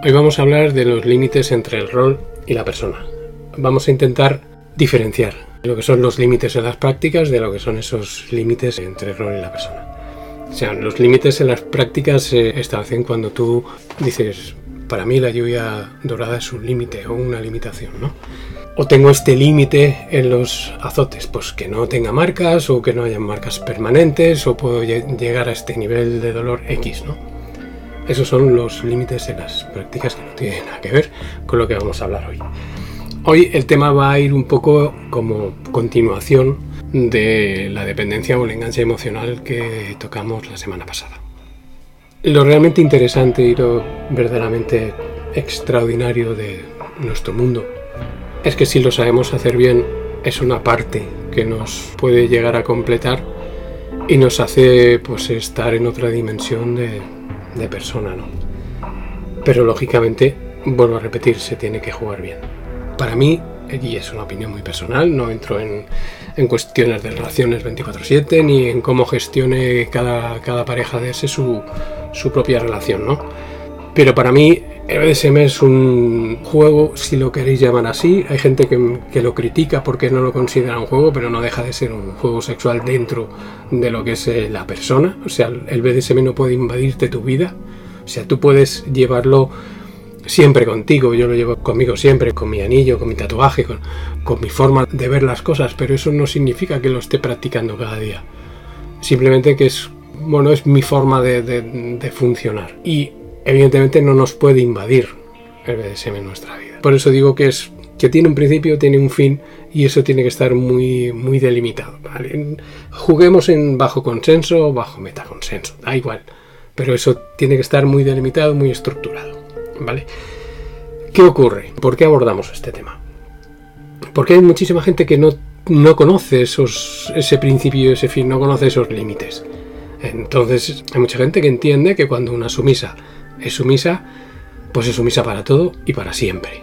Hoy vamos a hablar de los límites entre el rol y la persona. Vamos a intentar diferenciar lo que son los límites en las prácticas de lo que son esos límites entre el rol y la persona. O sea, los límites en las prácticas se establecen cuando tú dices, para mí la lluvia dorada es un límite o una limitación, ¿no? O tengo este límite en los azotes, pues que no tenga marcas o que no haya marcas permanentes o puedo llegar a este nivel de dolor X, ¿no? Esos son los límites en las prácticas que no tienen nada que ver con lo que vamos a hablar hoy. Hoy el tema va a ir un poco como continuación de la dependencia o el enganche emocional que tocamos la semana pasada. Lo realmente interesante y lo verdaderamente extraordinario de nuestro mundo es que si lo sabemos hacer bien es una parte que nos puede llegar a completar y nos hace pues estar en otra dimensión de, de persona, ¿no? Pero lógicamente, vuelvo a repetir, se tiene que jugar bien. Para mí, y es una opinión muy personal, no entro en, en cuestiones de relaciones 24/7 ni en cómo gestione cada, cada pareja de ese su, su propia relación, ¿no? Pero para mí el BDSM es un juego, si lo queréis llamar así. Hay gente que, lo critica porque no lo considera un juego, pero no deja de ser un juego sexual dentro de lo que es eh, la persona. O sea, el BDSM no puede invadirte tu vida. O sea, tú puedes llevarlo siempre contigo, yo lo llevo conmigo siempre, con mi anillo, con mi tatuaje, con, mi forma de ver las cosas, pero eso no significa que lo esté practicando cada día. Simplemente que es, bueno, es mi forma de, de, de funcionar. Y evidentemente no nos puede invadir el BDSM en nuestra vida. Por eso digo que es que tiene un principio, tiene un fin y eso tiene que estar muy, muy delimitado. Juguemos en bajo consenso o bajo metaconsenso, da igual. Pero eso tiene que estar muy delimitado, muy estructurado. ¿Vale? ¿Qué ocurre? ¿Por qué abordamos este tema? Porque hay muchísima gente que no, no conoce esos, ese principio, ese fin, no conoce esos límites. Entonces hay mucha gente que entiende que cuando una sumisa es sumisa, pues es sumisa para todo y para siempre.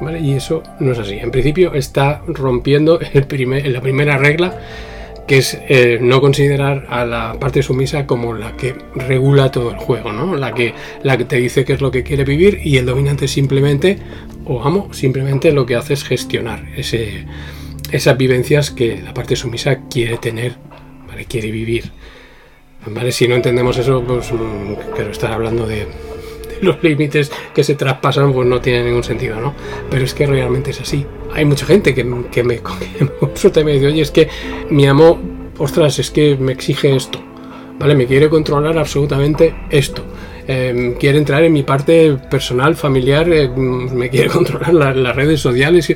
¿Vale? Y eso no es así. En principio está rompiendo el primer, la primera regla, que es eh, no considerar a la parte sumisa como la que regula todo el juego, ¿no? La que, la que te dice qué es lo que quiere vivir y el dominante simplemente, o amo, simplemente lo que hace es gestionar ese, esas vivencias que la parte sumisa quiere tener, ¿vale? Quiere vivir. ¿Vale? Si no entendemos eso, pues quiero estar hablando de, los límites que se traspasan, pues no tiene ningún sentido, ¿no? Pero es que realmente es así. Hay mucha gente que, me y dice, oye, es que mi amo, ostras, es que me exige esto, ¿vale? Me quiere controlar absolutamente esto. Eh, quiere entrar en mi parte personal, familiar, eh, me quiere controlar la, las redes sociales.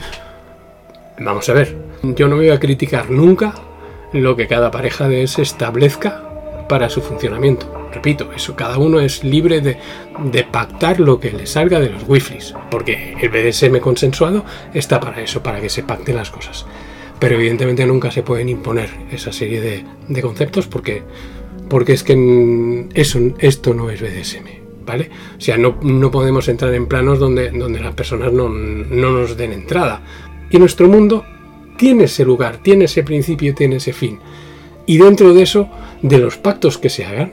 Vamos a ver, yo no voy a criticar nunca lo que cada pareja de ese establezca para su funcionamiento. Repito, eso cada uno es libre de, pactar lo que le salga de los wiflis, porque el BDSM consensuado está para eso, para que se pacten las cosas. Pero evidentemente nunca se pueden imponer esa serie de, de conceptos porque, porque es que eso, esto no es BDSM. ¿Vale? O sea, no, no podemos entrar en planos donde, donde las personas no, no nos den entrada. Y nuestro mundo tiene ese lugar, tiene ese principio, tiene ese fin. Y dentro de eso, de los pactos que se hagan,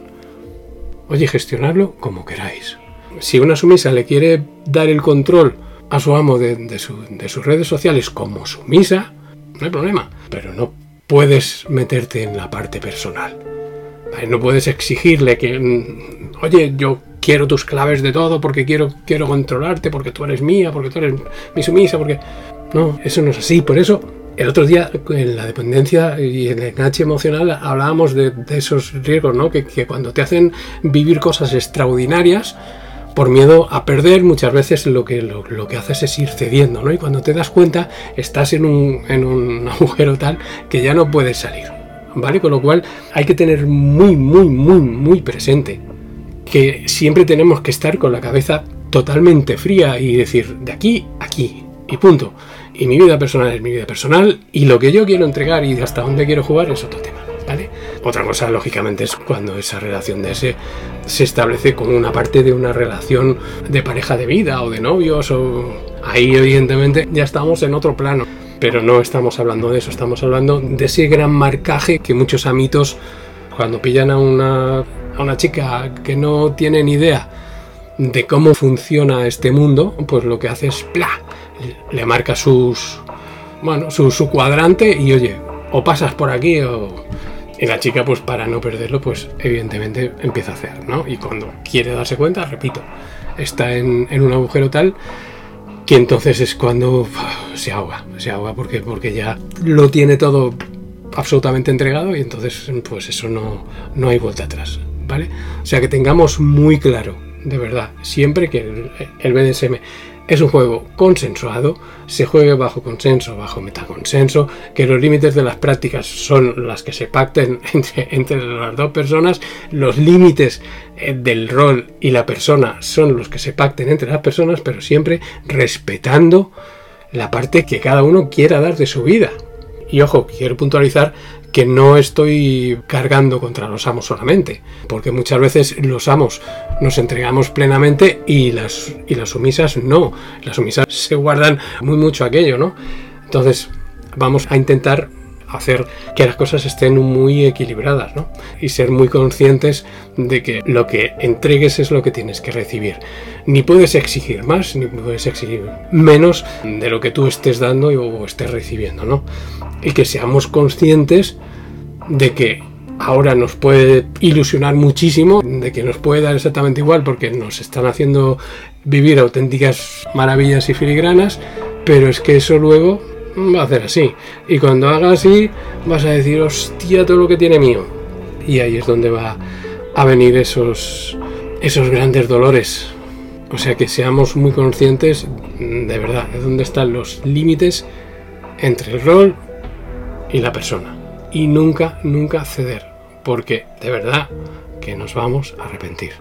oye, gestionarlo como queráis. Si una sumisa le quiere dar el control a su amo de, de, su, de sus redes sociales como sumisa, no hay problema. Pero no puedes meterte en la parte personal. No puedes exigirle que, mm, oye, yo quiero tus claves de todo porque quiero, quiero controlarte, porque tú eres mía, porque tú eres mi sumisa, porque... No, eso no es así. Por eso el otro día, en la dependencia y en el enganche emocional, hablábamos de, de esos riesgos, ¿no? Que, que, cuando te hacen vivir cosas extraordinarias, por miedo a perder, muchas veces lo que, lo, lo, que haces es ir cediendo, ¿no? Y cuando te das cuenta, estás en un, en un agujero tal que ya no puedes salir, ¿vale? Con lo cual hay que tener muy, muy, muy, muy presente que siempre tenemos que estar con la cabeza totalmente fría y decir, de aquí, aquí, y punto y mi vida personal es mi vida personal y lo que yo quiero entregar y hasta dónde quiero jugar es otro tema. ¿vale? Otra cosa, lógicamente, es cuando esa relación de ese se establece como una parte de una relación de pareja de vida o de novios o ahí evidentemente ya estamos en otro plano. Pero no estamos hablando de eso, estamos hablando de ese gran marcaje que muchos amitos cuando pillan a una, a una chica que no tiene ni idea de cómo funciona este mundo, pues lo que hace es ¡pla! le marca sus bueno, su, cuadrante y oye, o pasas por aquí o y la chica, pues para no perderlo, pues evidentemente empieza a hacer, ¿no? Y cuando quiere darse cuenta, repito, está en, en un agujero tal que entonces es cuando se ahoga, se ahoga porque, porque ya lo tiene todo absolutamente entregado y entonces pues eso no, no hay vuelta atrás, ¿vale? O sea que tengamos muy claro, de verdad, siempre que el, BDSM es un juego consensuado, se juegue bajo consenso, bajo metaconsenso, que los límites de las prácticas son las que se pacten entre, entre las dos personas, los límites eh, del rol y la persona son los que se pacten entre las personas, pero siempre respetando la parte que cada uno quiera dar de su vida. Y ojo, quiero puntualizar que no estoy cargando contra los amos solamente, porque muchas veces los amos nos entregamos plenamente y las, y las sumisas no. Las sumisas se guardan muy mucho aquello, ¿no? Entonces, vamos a intentar hacer que las cosas estén muy equilibradas, ¿no? Y ser muy conscientes de que lo que entregues es lo que tienes que recibir. Ni puedes exigir más, ni puedes exigir menos de lo que tú estés dando o estés recibiendo, ¿no? Y que seamos conscientes de que ahora nos puede ilusionar muchísimo, de que nos puede dar exactamente igual porque nos están haciendo vivir auténticas maravillas y filigranas, pero es que eso luego va a hacer así. Y cuando haga así, vas a decir, hostia, todo lo que tiene mío. Y ahí es donde va a venir esos, esos grandes dolores. O sea que seamos muy conscientes de verdad de dónde están los límites entre el rol y la persona. Y nunca, nunca ceder. Porque de verdad que nos vamos a arrepentir.